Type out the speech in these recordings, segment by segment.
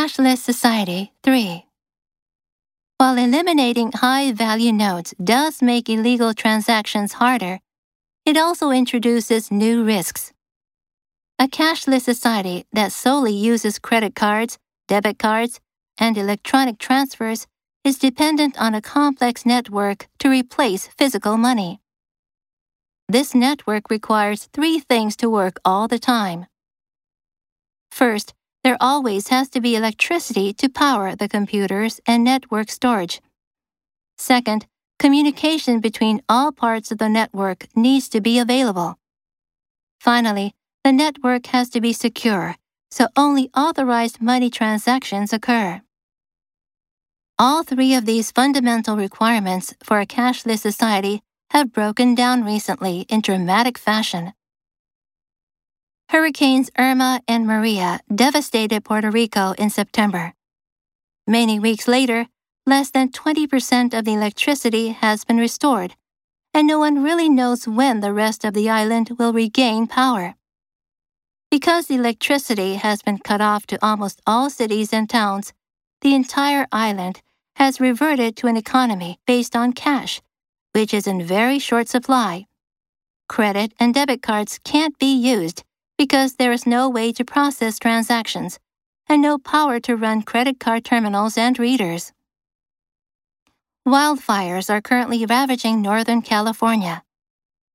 Cashless Society 3 While eliminating high value notes does make illegal transactions harder, it also introduces new risks. A cashless society that solely uses credit cards, debit cards, and electronic transfers is dependent on a complex network to replace physical money. This network requires three things to work all the time. First, there always has to be electricity to power the computers and network storage. Second, communication between all parts of the network needs to be available. Finally, the network has to be secure, so only authorized money transactions occur. All three of these fundamental requirements for a cashless society have broken down recently in dramatic fashion. Hurricanes Irma and Maria devastated Puerto Rico in September. Many weeks later, less than 20% of the electricity has been restored, and no one really knows when the rest of the island will regain power. Because electricity has been cut off to almost all cities and towns, the entire island has reverted to an economy based on cash, which is in very short supply. Credit and debit cards can't be used because there is no way to process transactions and no power to run credit card terminals and readers. Wildfires are currently ravaging Northern California.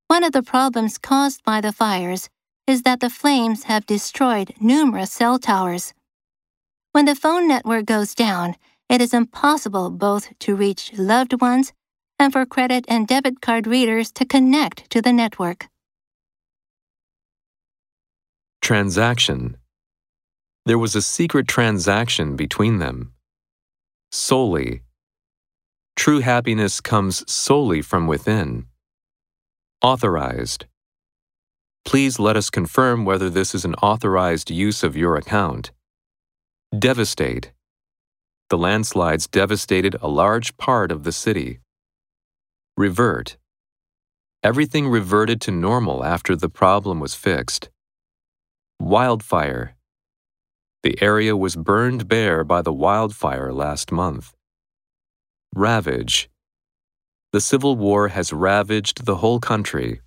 One of the problems caused by the fires is that the flames have destroyed numerous cell towers. When the phone network goes down, it is impossible both to reach loved ones and for credit and debit card readers to connect to the network. Transaction. There was a secret transaction between them. Solely. True happiness comes solely from within. Authorized. Please let us confirm whether this is an authorized use of your account. Devastate. The landslides devastated a large part of the city. Revert. Everything reverted to normal after the problem was fixed. Wildfire. The area was burned bare by the wildfire last month. Ravage. The Civil War has ravaged the whole country.